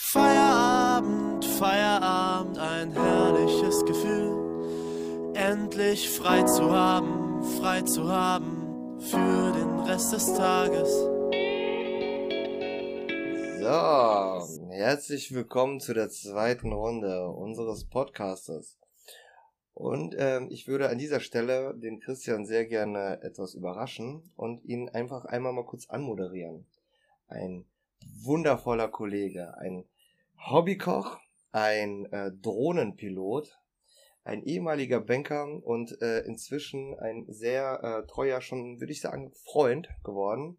Feierabend, Feierabend, ein herrliches Gefühl. Endlich frei zu haben, frei zu haben für den Rest des Tages. So, herzlich willkommen zu der zweiten Runde unseres Podcasters. Und ähm, ich würde an dieser Stelle den Christian sehr gerne etwas überraschen und ihn einfach einmal mal kurz anmoderieren. Ein wundervoller Kollege, ein Hobbykoch, ein äh, Drohnenpilot, ein ehemaliger Banker und äh, inzwischen ein sehr äh, treuer, schon würde ich sagen, Freund geworden.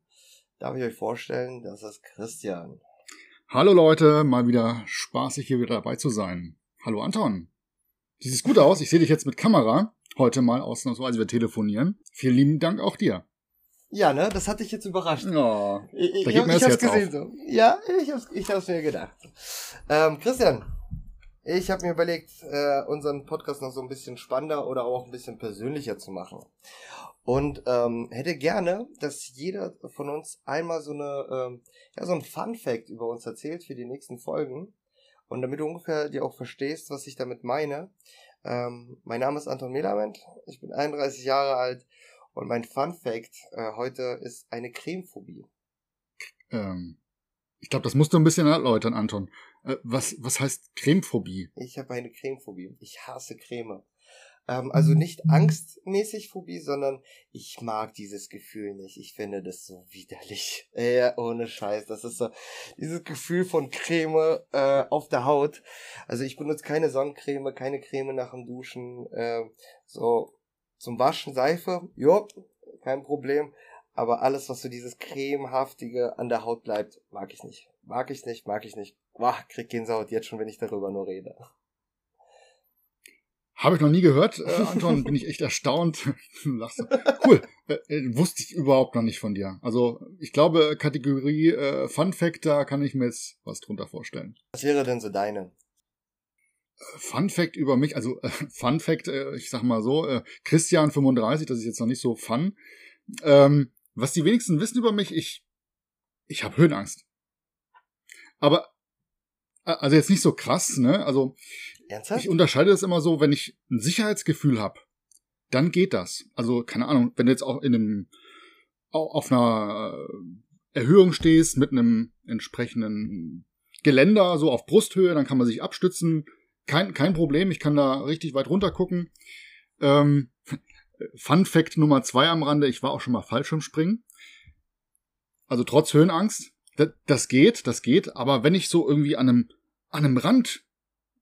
Darf ich euch vorstellen, das ist Christian. Hallo Leute, mal wieder spaßig hier wieder dabei zu sein. Hallo Anton. Du siehst gut aus, ich sehe dich jetzt mit Kamera. Heute mal ausnahmsweise wir telefonieren. Vielen lieben Dank auch dir. Ja, ne, das hat dich jetzt überrascht. Oh, Ich, ich, ich das hab's gesehen auf. so. Ja, ich hab's, ich hab's mir gedacht. Ähm, Christian, ich habe mir überlegt, äh, unseren Podcast noch so ein bisschen spannender oder auch ein bisschen persönlicher zu machen. Und ähm, hätte gerne, dass jeder von uns einmal so eine, ähm, ja, so ein Fun Fact über uns erzählt für die nächsten Folgen. Und damit du ungefähr dir auch verstehst, was ich damit meine. Ähm, mein Name ist Anton Melament, ich bin 31 Jahre alt und mein Fun Fact äh, heute ist eine Cremephobie. Ähm, ich glaube, das musst du ein bisschen erläutern, Anton. Äh, was, was heißt Cremephobie? Ich habe eine Cremephobie. Ich hasse Creme. Ähm, also nicht angstmäßig Phobie, sondern ich mag dieses Gefühl nicht. Ich finde das so widerlich. Äh, ohne Scheiß. Das ist so dieses Gefühl von Creme äh, auf der Haut. Also ich benutze keine Sonnencreme, keine Creme nach dem Duschen. Äh, so zum Waschen Seife, jo, kein Problem. Aber alles, was so dieses cremehaftige an der Haut bleibt, mag ich nicht. Mag ich nicht, mag ich nicht. Boah, krieg Gänsehaut jetzt schon, wenn ich darüber nur rede. Habe ich noch nie gehört, äh, Anton. Bin ich echt erstaunt. Cool. Äh, äh, wusste ich überhaupt noch nicht von dir. Also ich glaube, Kategorie äh, Fun Fact, da kann ich mir jetzt was drunter vorstellen. Was wäre denn so deine? Fun Fact über mich, also äh, Fun Fact, äh, ich sag mal so, äh, Christian 35, das ist jetzt noch nicht so fun. Ähm, was die wenigsten wissen über mich, ich, ich habe Höhenangst. Aber, äh, also jetzt nicht so krass, ne? Also Ernsthaft? ich unterscheide das immer so, wenn ich ein Sicherheitsgefühl habe, dann geht das. Also keine Ahnung, wenn du jetzt auch in einem, au- auf einer äh, Erhöhung stehst mit einem entsprechenden Geländer, so auf Brusthöhe, dann kann man sich abstützen. Kein, kein Problem, ich kann da richtig weit runter gucken. Ähm, Fun Fact Nummer zwei am Rande, ich war auch schon mal Fallschirmspringen. Also trotz Höhenangst, das, das geht, das geht, aber wenn ich so irgendwie an einem, an einem Rand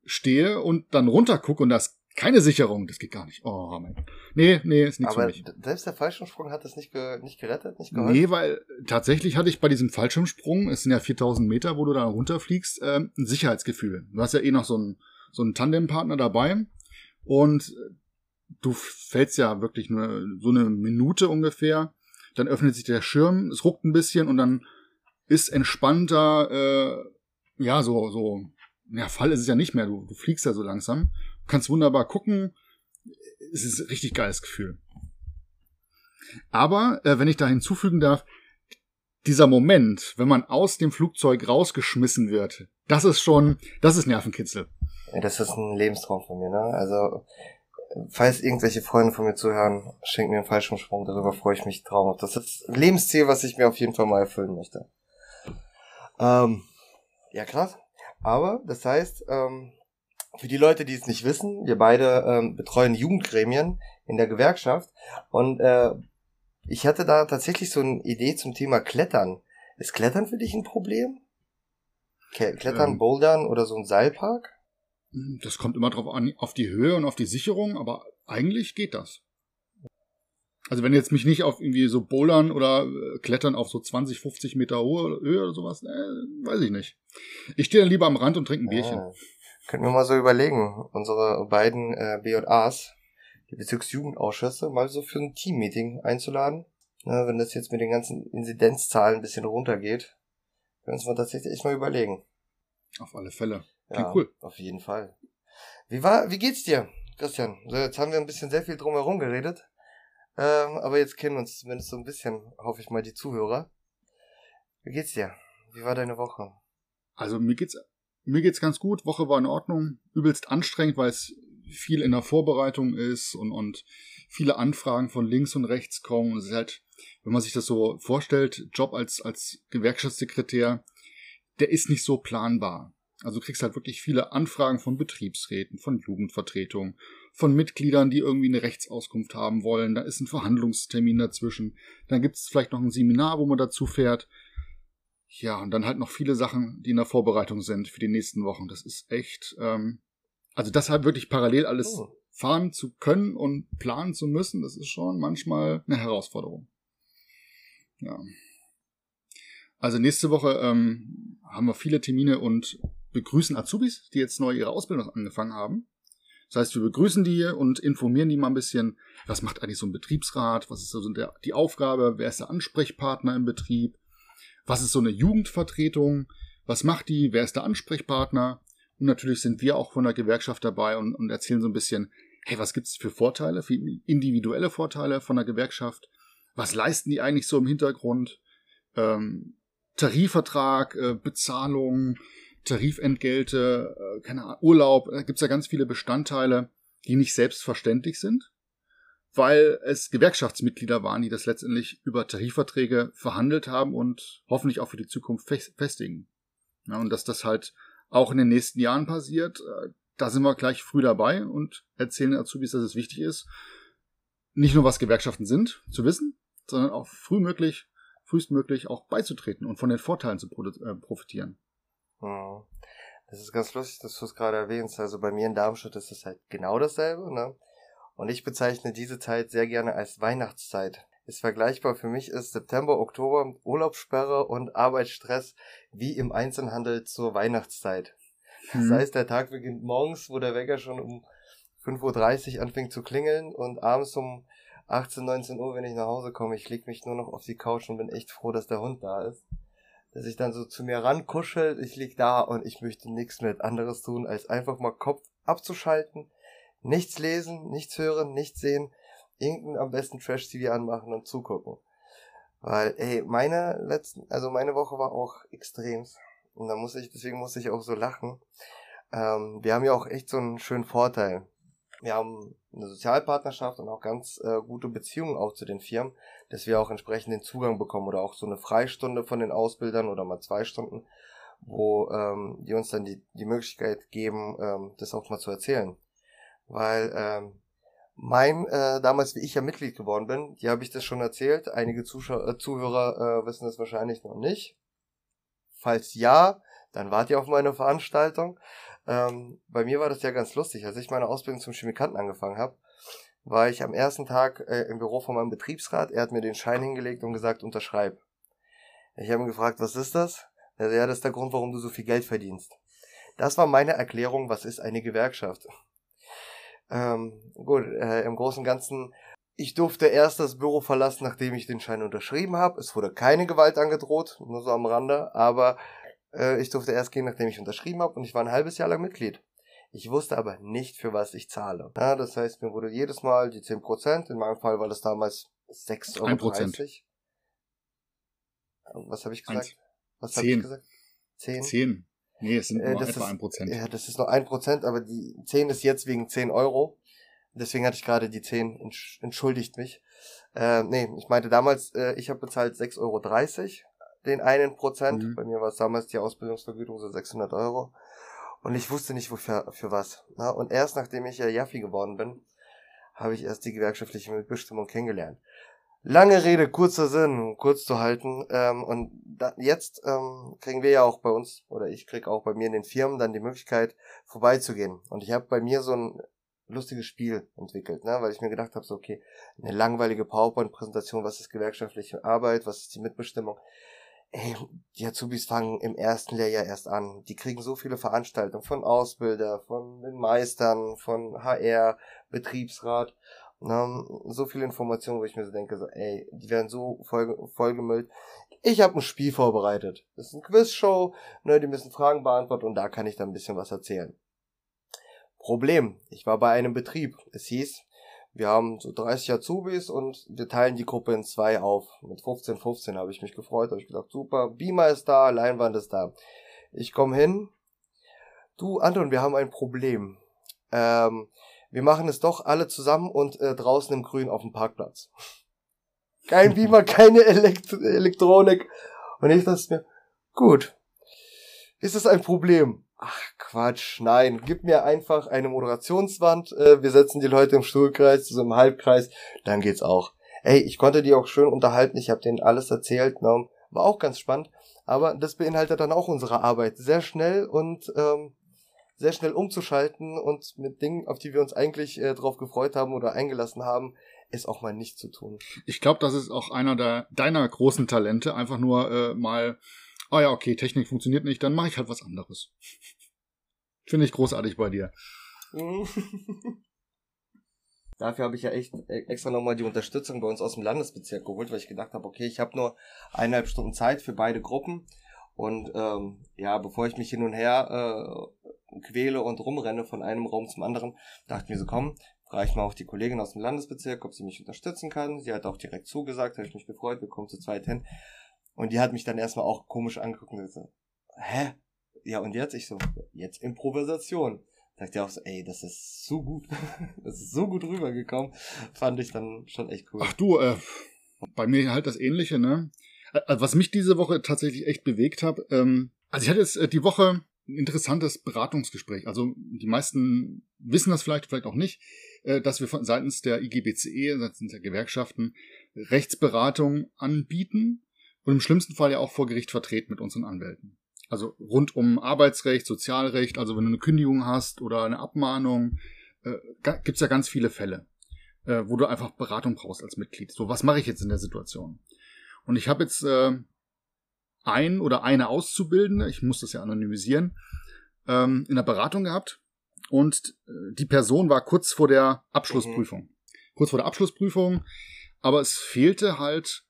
stehe und dann runter gucke und da ist keine Sicherung, das geht gar nicht. Oh mein. Nee, nee, ist nichts für Aber mich. d- selbst der Fallschirmsprung hat das nicht, ge nicht gerettet, nicht geholfen? Nee, weil tatsächlich hatte ich bei diesem Fallschirmsprung, es sind ja 4000 Meter, wo du da runterfliegst, ähm, ein Sicherheitsgefühl. Du hast ja eh noch so einen, so einen Tandempartner dabei und du fällst ja wirklich nur so eine Minute ungefähr, dann öffnet sich der Schirm, es ruckt ein bisschen und dann ist entspannter, äh, ja, so, so, ja, Fall ist es ja nicht mehr, du, du fliegst ja so langsam, kannst wunderbar gucken, es ist ein richtig geiles Gefühl. Aber, äh, wenn ich da hinzufügen darf, dieser Moment, wenn man aus dem Flugzeug rausgeschmissen wird, das ist schon, das ist Nervenkitzel. Das ist ein Lebenstraum von mir, ne? Also, falls irgendwelche Freunde von mir zuhören, schenkt mir einen Fallschirmsprung, darüber freue ich mich traumhaft. Das ist ein Lebensziel, was ich mir auf jeden Fall mal erfüllen möchte. Ähm, ja, krass. Aber, das heißt, ähm, für die Leute, die es nicht wissen, wir beide ähm, betreuen Jugendgremien in der Gewerkschaft und äh, ich hatte da tatsächlich so eine Idee zum Thema Klettern. Ist Klettern für dich ein Problem? Klettern, Ähm. Bouldern oder so ein Seilpark? Das kommt immer drauf an, auf die Höhe und auf die Sicherung, aber eigentlich geht das. Also wenn jetzt mich nicht auf irgendwie so Bouldern oder äh, Klettern auf so 20, 50 Meter hohe Höhe oder sowas, äh, weiß ich nicht. Ich stehe dann lieber am Rand und trinke ein Bierchen. Ah. Könnten wir mal so überlegen, unsere beiden äh, BJAs, die Bezirksjugendausschüsse, mal so für ein Teammeeting einzuladen. Na, wenn das jetzt mit den ganzen Inzidenzzahlen ein bisschen runtergeht, können wir uns mal tatsächlich echt mal überlegen. Auf alle Fälle. Ja, Klingt cool. auf jeden Fall. Wie war, wie geht's dir, Christian? So, jetzt haben wir ein bisschen sehr viel drumherum geredet. Ähm, aber jetzt kennen uns zumindest so ein bisschen, hoffe ich mal, die Zuhörer. Wie geht's dir? Wie war deine Woche? Also mir geht's mir geht's ganz gut. Woche war in Ordnung. Übelst anstrengend, weil es viel in der Vorbereitung ist und, und viele Anfragen von links und rechts kommen. Und es ist halt, wenn man sich das so vorstellt, Job als, als Gewerkschaftssekretär, der ist nicht so planbar. Also du kriegst halt wirklich viele Anfragen von Betriebsräten, von Jugendvertretungen, von Mitgliedern, die irgendwie eine Rechtsauskunft haben wollen. Da ist ein Verhandlungstermin dazwischen. Dann gibt es vielleicht noch ein Seminar, wo man dazu fährt. Ja, und dann halt noch viele Sachen, die in der Vorbereitung sind für die nächsten Wochen. Das ist echt, ähm, also das halt wirklich parallel alles oh. fahren zu können und planen zu müssen, das ist schon manchmal eine Herausforderung. Ja. Also nächste Woche ähm, haben wir viele Termine und begrüßen Azubis, die jetzt neu ihre Ausbildung angefangen haben. Das heißt, wir begrüßen die und informieren die mal ein bisschen, was macht eigentlich so ein Betriebsrat, was ist so der, die Aufgabe, wer ist der Ansprechpartner im Betrieb, was ist so eine Jugendvertretung, was macht die, wer ist der Ansprechpartner. Und natürlich sind wir auch von der Gewerkschaft dabei und, und erzählen so ein bisschen, hey, was gibt's für Vorteile, für individuelle Vorteile von der Gewerkschaft? Was leisten die eigentlich so im Hintergrund? Ähm, Tarifvertrag, äh, Bezahlung, Tarifentgelte, äh, keine Ahnung, Urlaub, da gibt's ja ganz viele Bestandteile, die nicht selbstverständlich sind, weil es Gewerkschaftsmitglieder waren, die das letztendlich über Tarifverträge verhandelt haben und hoffentlich auch für die Zukunft festigen. Ja, und dass das halt auch in den nächsten Jahren passiert, äh, da sind wir gleich früh dabei und erzählen Azubis, dass es wichtig ist, nicht nur was Gewerkschaften sind, zu wissen, sondern auch frühmöglich, frühestmöglich auch beizutreten und von den Vorteilen zu äh, profitieren. Das ist ganz lustig, dass du es gerade erwähnst. Also bei mir in Darmstadt ist es halt genau dasselbe, ne? Und ich bezeichne diese Zeit sehr gerne als Weihnachtszeit. Ist vergleichbar für mich ist September, Oktober Urlaubssperre und Arbeitsstress wie im Einzelhandel zur Weihnachtszeit. Das mhm. heißt, der Tag beginnt morgens, wo der Wecker schon um 5.30 Uhr anfängt zu klingeln und abends um 18, 19 Uhr, wenn ich nach Hause komme, ich leg mich nur noch auf die Couch und bin echt froh, dass der Hund da ist dass ich dann so zu mir rankuschelt, ich lieg da und ich möchte nichts mehr anderes tun, als einfach mal Kopf abzuschalten, nichts lesen, nichts hören, nichts sehen, irgendeinen am besten Trash-TV anmachen und zugucken. Weil, ey, meine letzten, also meine Woche war auch extrem. Und da muss ich, deswegen muss ich auch so lachen. Ähm, wir haben ja auch echt so einen schönen Vorteil. Wir haben eine Sozialpartnerschaft und auch ganz äh, gute Beziehungen auch zu den Firmen dass wir auch entsprechend den Zugang bekommen oder auch so eine Freistunde von den Ausbildern oder mal zwei Stunden, wo ähm, die uns dann die, die Möglichkeit geben, ähm, das auch mal zu erzählen. Weil ähm, mein, äh, damals wie ich ja Mitglied geworden bin, die habe ich das schon erzählt, einige Zuschauer, äh, Zuhörer äh, wissen das wahrscheinlich noch nicht. Falls ja, dann wart ihr auf meine Veranstaltung. Ähm, bei mir war das ja ganz lustig, als ich meine Ausbildung zum Chemikanten angefangen habe war ich am ersten Tag äh, im Büro von meinem Betriebsrat. Er hat mir den Schein hingelegt und gesagt, unterschreib. Ich habe ihn gefragt, was ist das? Er ja, das ist der Grund, warum du so viel Geld verdienst. Das war meine Erklärung, was ist eine Gewerkschaft. Ähm, gut, äh, im Großen und Ganzen, ich durfte erst das Büro verlassen, nachdem ich den Schein unterschrieben habe. Es wurde keine Gewalt angedroht, nur so am Rande, aber äh, ich durfte erst gehen, nachdem ich unterschrieben habe und ich war ein halbes Jahr lang Mitglied. Ich wusste aber nicht, für was ich zahle. Ja, das heißt, mir wurde jedes Mal die 10%, in meinem Fall war das damals 6,30 Euro. 1%. Was habe ich gesagt? Was habe ich gesagt? 10? 10. Nee, es sind äh, nur etwa ist, 1%. Ja, das ist nur 1%, aber die 10 ist jetzt wegen 10 Euro. Deswegen hatte ich gerade die 10, entschuldigt mich. Äh, nee, ich meinte damals, äh, ich habe bezahlt 6,30 Euro den einen Prozent. Mhm. Bei mir war es damals die Ausbildungsvergütung so 600 Euro. Und ich wusste nicht, wofür für was. Na? Und erst nachdem ich ja Jaffi geworden bin, habe ich erst die gewerkschaftliche Mitbestimmung kennengelernt. Lange Rede, kurzer Sinn, kurz zu halten. Ähm, und da, jetzt ähm, kriegen wir ja auch bei uns, oder ich krieg auch bei mir in den Firmen dann die Möglichkeit, vorbeizugehen. Und ich habe bei mir so ein lustiges Spiel entwickelt, ne? weil ich mir gedacht habe, so okay, eine langweilige PowerPoint-Präsentation, was ist gewerkschaftliche Arbeit, was ist die Mitbestimmung ey, die Azubis fangen im ersten Lehrjahr erst an. Die kriegen so viele Veranstaltungen von Ausbilder, von den Meistern, von HR, Betriebsrat haben so viele Informationen, wo ich mir so denke, so, ey, die werden so voll, vollgemüllt. Ich habe ein Spiel vorbereitet. Das ist eine Quizshow, ne, die müssen Fragen beantworten und da kann ich dann ein bisschen was erzählen. Problem, ich war bei einem Betrieb. Es hieß, wir haben so 30 Azubis und wir teilen die Gruppe in zwei auf. Mit 15, 15 habe ich mich gefreut, habe ich gedacht, super, Beamer ist da, Leinwand ist da. Ich komme hin Du, Anton, wir haben ein Problem. Ähm, wir machen es doch alle zusammen und äh, draußen im Grün auf dem Parkplatz. Kein Beamer, keine Elekt Elektronik. Und ich dachte mir, gut. Ist das ein Problem? Ach Quatsch, nein. Gib mir einfach eine Moderationswand. Äh, wir setzen die Leute im Stuhlkreis, so im Halbkreis. Dann geht's auch. Ey, ich konnte die auch schön unterhalten. Ich habe denen alles erzählt. Ne? War auch ganz spannend. Aber das beinhaltet dann auch unsere Arbeit. Sehr schnell und ähm, sehr schnell umzuschalten und mit Dingen, auf die wir uns eigentlich äh, drauf gefreut haben oder eingelassen haben, ist auch mal nicht zu tun. Ich glaube, das ist auch einer der, deiner großen Talente, einfach nur äh, mal, ah oh ja, okay, Technik funktioniert nicht, dann mache ich halt was anderes. Finde ich großartig bei dir. Dafür habe ich ja echt äh, extra nochmal die Unterstützung bei uns aus dem Landesbezirk geholt, weil ich gedacht habe, okay, ich habe nur eineinhalb Stunden Zeit für beide Gruppen. Und ähm, ja, bevor ich mich hin und her äh, quäle und rumrenne von einem Raum zum anderen, dachte mir so, komm, frage ich mal auch die Kollegin aus dem Landesbezirk, ob sie mich unterstützen kann. Sie hat auch direkt zugesagt, habe ich mich gefreut, wir kommen zu zweit hin. Und die hat mich dann erstmal auch komisch angeguckt und gesagt, hä? Ja, und jetzt? Ich so, jetzt Improvisation. Sagt ja auch so, ey, das ist so gut. das ist so gut rübergekommen. Fand ich dann schon echt cool. Ach du, äh, bei mir halt das Ähnliche, ne? Äh, was mich diese Woche tatsächlich echt bewegt hat, ähm, also ich hatte jetzt äh, die Woche interessantes Beratungsgespräch. Also die meisten wissen das vielleicht, vielleicht auch nicht, äh, dass wir von seitens der IGBCE, seitens der Gewerkschaften Rechtsberatung anbieten und im schlimmsten Fall ja auch vor Gericht vertreten mit unseren Anwälten. Also rund um Arbeitsrecht, Sozialrecht, also wenn du eine Kündigung hast oder eine Abmahnung, äh, gibt's ja ganz viele Fälle, äh, wo du einfach Beratung brauchst als Mitglied. So, was mache ich jetzt in der Situation? Und ich habe jetzt ein oder eine Auszubildende, ich muss das ja anonymisieren, ähm, in der Beratung gehabt und äh, die Person war kurz vor der Abschlussprüfung. Mhm. Kurz vor der Abschlussprüfung, aber es fehlte halt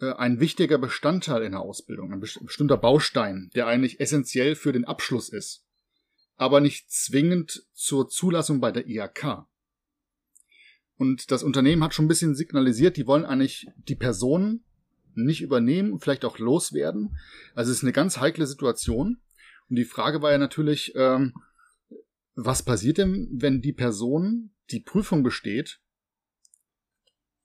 äh, ein wichtiger Bestandteil in der Ausbildung, ein bestimmter Baustein, der eigentlich essentiell für den Abschluss ist, aber nicht zwingend zur Zulassung bei der IHK. Und das Unternehmen hat schon ein bisschen signalisiert, die wollen eigentlich die Personen nicht übernehmen, vielleicht auch loswerden. Also es ist eine ganz heikle Situation. Und die Frage war ja natürlich, ähm, was passiert denn, wenn die Person die Prüfung besteht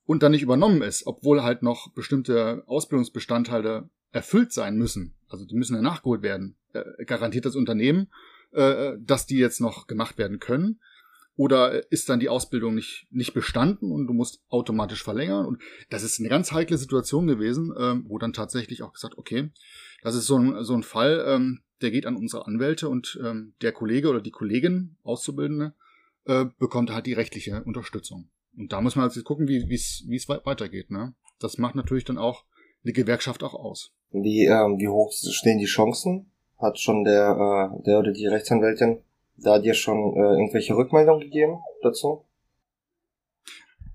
und dann nicht übernommen ist, obwohl halt noch bestimmte Ausbildungsbestandteile erfüllt sein müssen. Also die müssen ja nachgeholt werden. Äh, garantiert das Unternehmen, äh, dass die jetzt noch gemacht werden können? Oder ist dann die Ausbildung nicht, nicht bestanden und du musst automatisch verlängern? Und das ist eine ganz heikle Situation gewesen, ähm, wo dann tatsächlich auch gesagt, okay, das ist so ein, so ein Fall, ähm, der geht an unsere Anwälte und ähm, der Kollege oder die Kollegin, Auszubildende, äh, bekommt halt die rechtliche Unterstützung. Und da muss man jetzt gucken, wie es weitergeht. Ne? Das macht natürlich dann auch die Gewerkschaft auch aus. Wie, ähm, wie hoch stehen die Chancen? Hat schon der, äh, der oder die Rechtsanwältin da dir schon äh, irgendwelche Rückmeldungen gegeben dazu?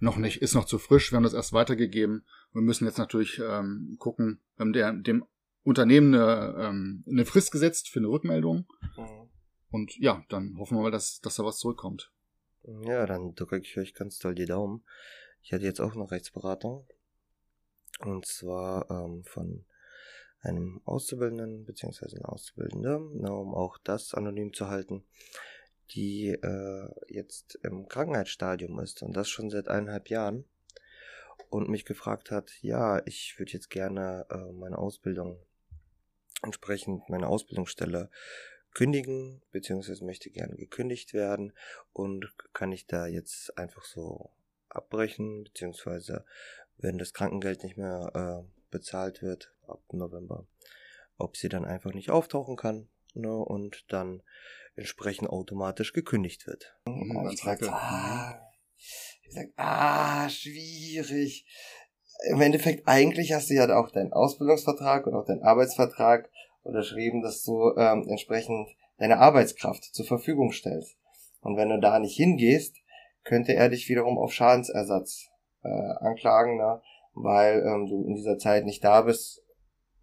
Noch nicht, ist noch zu frisch. Wir haben das erst weitergegeben. Wir müssen jetzt natürlich ähm, gucken, wir haben der, dem Unternehmen eine, ähm, eine Frist gesetzt für eine Rückmeldung. Mhm. Und ja, dann hoffen wir mal, dass, dass da was zurückkommt. Ja, dann drücke ich euch ganz toll die Daumen. Ich hatte jetzt auch eine Rechtsberatung. Und zwar ähm, von einem Auszubildenden bzw. einer Auszubildende, ne, um auch das anonym zu halten, die äh, jetzt im Krankheitsstadium ist und das schon seit eineinhalb Jahren und mich gefragt hat, ja, ich würde jetzt gerne äh, meine Ausbildung entsprechend meine Ausbildungsstelle kündigen, beziehungsweise möchte gerne gekündigt werden und kann ich da jetzt einfach so abbrechen, beziehungsweise wenn das Krankengeld nicht mehr äh, bezahlt wird ab November, ob sie dann einfach nicht auftauchen kann ne, und dann entsprechend automatisch gekündigt wird. Mhm, und ich sage, ah, ich sag, ah, schwierig. Im Endeffekt, eigentlich hast du ja auch deinen Ausbildungsvertrag und auch deinen Arbeitsvertrag unterschrieben, dass du ähm, entsprechend deine Arbeitskraft zur Verfügung stellst. Und wenn du da nicht hingehst, könnte er dich wiederum auf Schadensersatz äh, anklagen, ne? Weil ähm, du in dieser Zeit nicht da bist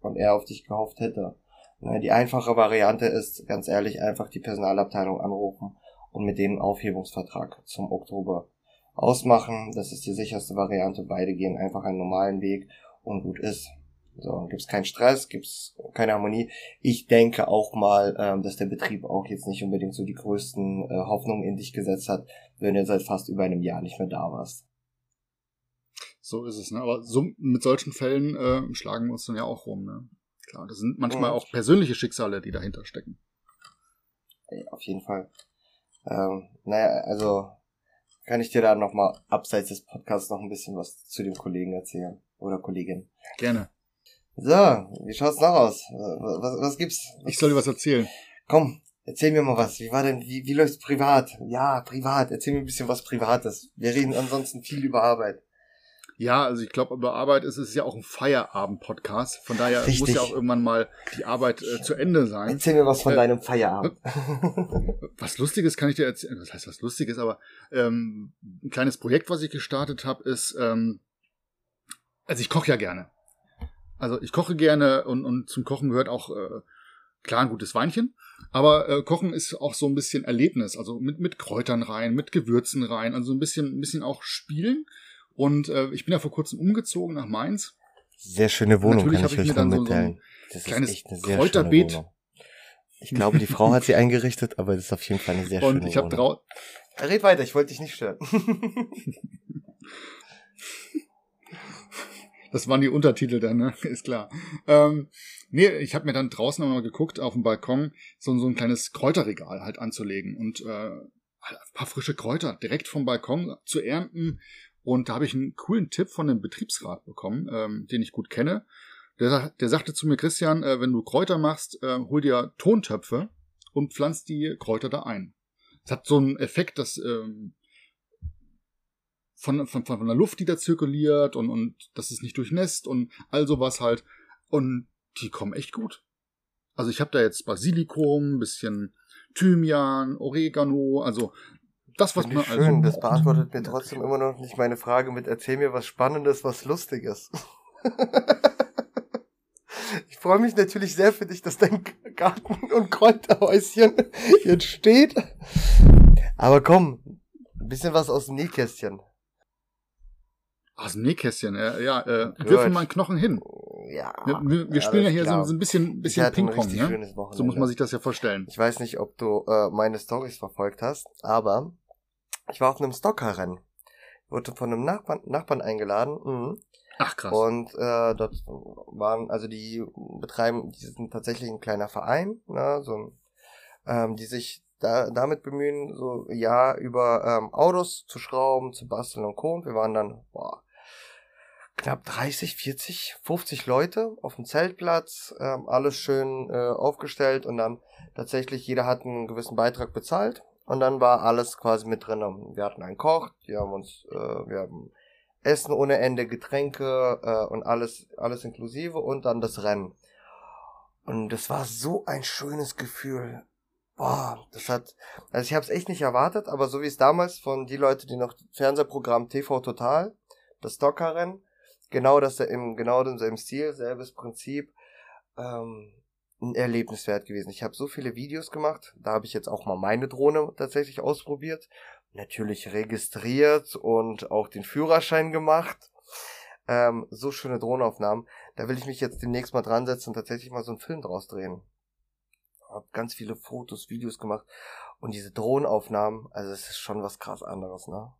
und er auf dich gehofft hätte. Ne? Die einfache Variante ist, ganz ehrlich, einfach die Personalabteilung anrufen und mit denen Aufhebungsvertrag zum Oktober ausmachen. Das ist die sicherste Variante. Beide gehen einfach einen normalen Weg und gut ist. So, gibt's keinen Stress, gibt's keine Harmonie. Ich denke auch mal, ähm, dass der Betrieb auch jetzt nicht unbedingt so die größten äh, Hoffnungen in dich gesetzt hat, wenn du seit fast über einem Jahr nicht mehr da warst. So ist es, ne? Aber so mit solchen Fällen äh, schlagen wir uns dann ja auch rum, ne? Klar, das sind manchmal Mhm. auch persönliche Schicksale, die dahinter stecken. Ja, auf jeden Fall. Ähm, naja, also kann ich dir da nochmal abseits des Podcasts noch ein bisschen was zu dem Kollegen erzählen oder Kollegin. Gerne. So, wie schaut's noch aus? Was, was, was gibt's? Ich soll dir was erzählen. Komm, erzähl mir mal was. Wie war denn, wie, wie läuft's privat? Ja, privat. Erzähl mir ein bisschen was Privates. Wir reden ansonsten viel über Arbeit. Ja, also ich glaube, über Arbeit ist es ja auch ein Feierabend-Podcast. Von daher Richtig. muss ja auch irgendwann mal die Arbeit äh, zu Ende sein. Erzähl mir was von Äh, deinem Feierabend. Was Lustiges kann ich dir erzählen. Was heißt was Lustiges? Aber ähm, ein kleines Projekt, was ich gestartet habe, ist, ähm, also ich koche ja gerne. Also ich koche gerne und, und zum Kochen gehört auch äh, klar ein gutes Weinchen. Aber äh, Kochen ist auch so ein bisschen Erlebnis, also mit, mit Kräutern rein, mit Gewürzen rein, also ein bisschen, ein bisschen auch spielen. Und äh, ich bin ja vor kurzem umgezogen nach Mainz. Sehr schöne Wohnung, Natürlich kann ich ich euch mir dann nur so- so ein mitteilen. das kleines ist echt eine sehr Kräuterbeet. schöne Wohnung. Ich glaube, die Frau hat sie eingerichtet, aber das ist auf jeden Fall eine sehr und schöne ich habe Wohnung. drau Red weiter, ich wollte dich nicht stören. Das waren die Untertitel dann, ne? Ist klar. Ähm, nee, ich habe mir dann draußen nochmal geguckt, auf dem Balkon so, so ein kleines Kräuterregal halt anzulegen und äh, ein paar frische Kräuter direkt vom Balkon zu ernten. Und da habe ich einen coolen Tipp von dem Betriebsrat bekommen, ähm, den ich gut kenne. Der, der sagte zu mir, Christian, äh, wenn du Kräuter machst, äh, hol dir Tontöpfe und pflanz die Kräuter da ein. Es hat so einen Effekt, dass ähm, von, von, von der Luft, die da zirkuliert und, und dass es nicht durchnässt und all sowas halt. Und die kommen echt gut. Also ich habe da jetzt Basilikum, bisschen Thymian, Oregano, also das, was Finde man ich schön, also das beantwortet mir trotzdem immer noch nicht meine Frage mit erzähl mir was Spannendes, was Lustiges. ich freue mich natürlich sehr für dich, dass dein Garten- und Kräuterhäuschen jetzt steht. Aber komm, ein bisschen was aus dem Nähkästchen. aus dem Nähkästchen, äh, ja, äh, wirf mir mal einen Knochen hin. Ja. Wir, wir, wir spielen ja hier so, so ein bisschen, bisschen Ping-Pong, richtig ne? schönes Wochenende. So muss man sich das ja vorstellen. Ich weiß nicht, ob du äh, meine Stories verfolgt hast, aber ich war auf einem Stockerrennen. Wurde von einem Nachbarn, Nachbarn eingeladen. Mhm. Ach krass. Und äh, dort waren, also die betreiben, die sind tatsächlich ein kleiner Verein, ne, so ein, ähm, die sich da, damit bemühen, so ja über ähm, Autos zu schrauben, zu basteln und Co. Und wir waren dann boah, knapp 30, 40, 50 Leute auf dem Zeltplatz, ähm, alles schön äh, aufgestellt und dann tatsächlich jeder hat einen gewissen Beitrag bezahlt und dann war alles quasi mit drin. Wir hatten einen Koch, die haben uns, äh, wir haben Essen ohne Ende, Getränke äh, und alles, alles inklusive und dann das Rennen. Und das war so ein schönes Gefühl. Boah, das hat, also ich habe es echt nicht erwartet, aber so wie es damals von die Leute, die noch Fernsehprogramm TV Total, das Stockerrennen, genau das im genau demselben Stil, selbes Prinzip, ähm, ein Erlebnis wert gewesen. Ich habe so viele Videos gemacht, da habe ich jetzt auch mal meine Drohne tatsächlich ausprobiert natürlich registriert und auch den Führerschein gemacht. Ähm, so schöne Drohnenaufnahmen. Da will ich mich jetzt demnächst mal dran setzen und tatsächlich mal so einen Film draus drehen. Hab ganz viele Fotos, Videos gemacht und diese Drohnenaufnahmen, also es ist schon was krass anderes, ne?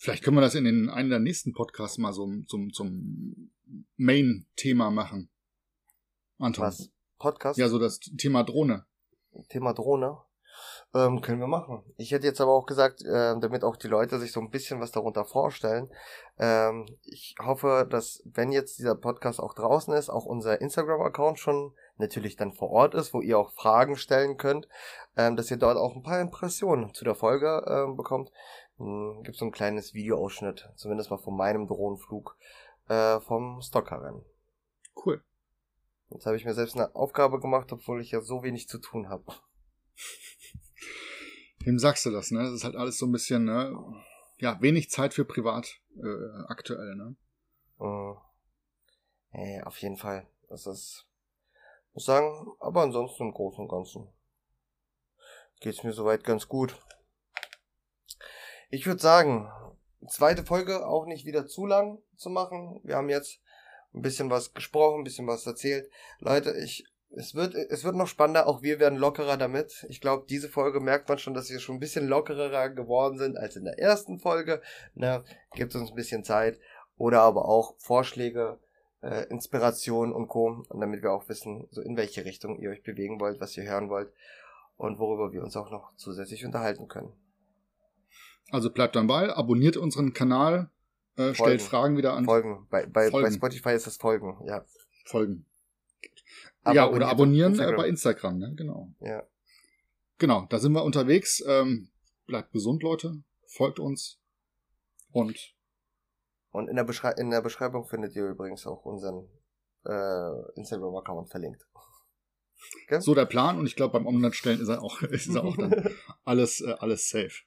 Vielleicht können wir das in den einen der nächsten Podcasts mal so zum, zum Main-Thema machen. Anton. Was? Podcast? Ja, so das Thema Drohne. Thema Drohne. Ähm, können wir machen. Ich hätte jetzt aber auch gesagt, äh, damit auch die Leute sich so ein bisschen was darunter vorstellen. Ähm, ich hoffe, dass wenn jetzt dieser Podcast auch draußen ist, auch unser Instagram-Account schon natürlich dann vor Ort ist, wo ihr auch Fragen stellen könnt, ähm, dass ihr dort auch ein paar Impressionen zu der Folge ähm, bekommt. Hm, Gibt so ein kleines Videoausschnitt, zumindest mal von meinem Drohnenflug äh, vom Stockerrennen. Cool. Jetzt habe ich mir selbst eine Aufgabe gemacht, obwohl ich ja so wenig zu tun habe. Wem sagst du das, ne? Das ist halt alles so ein bisschen, ne? Ja, wenig Zeit für privat äh, aktuell, ne? Äh, ey, auf jeden Fall. Das ist, muss sagen, aber ansonsten im Großen und Ganzen geht's mir soweit ganz gut. Ich würde sagen, zweite Folge auch nicht wieder zu lang zu machen. Wir haben jetzt ein bisschen was gesprochen, ein bisschen was erzählt. Leute, ich, es wird, es wird noch spannender, auch wir werden lockerer damit. Ich glaube, diese Folge merkt man schon, dass wir schon ein bisschen lockerer geworden sind als in der ersten Folge. Ne, gibt uns ein bisschen Zeit. Oder aber auch Vorschläge, äh, Inspiration und Co. Und damit wir auch wissen, so in welche Richtung ihr euch bewegen wollt, was ihr hören wollt und worüber wir uns auch noch zusätzlich unterhalten können. Also bleibt am Ball, abonniert unseren Kanal, äh, stellt Fragen wieder an. Folgen. Bei, bei, Folgen. bei Spotify ist das Folgen, ja. Folgen. Aber ja, oder abonnieren Instagram. bei Instagram, ne? Genau. Ja. Genau, da sind wir unterwegs. Ähm, bleibt gesund, Leute. Folgt uns. Und. Und in der, Beschrei in der Beschreibung findet ihr übrigens auch unseren äh, Instagram-Account verlinkt. Okay? So der Plan und ich glaube beim Online-Stellen ist er auch, ist er auch dann alles, äh, alles safe.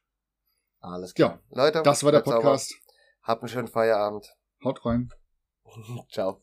Alles klar. Ja, Leute, das war der Podcast. Sauber. Habt einen schönen Feierabend. Haut rein. Ciao.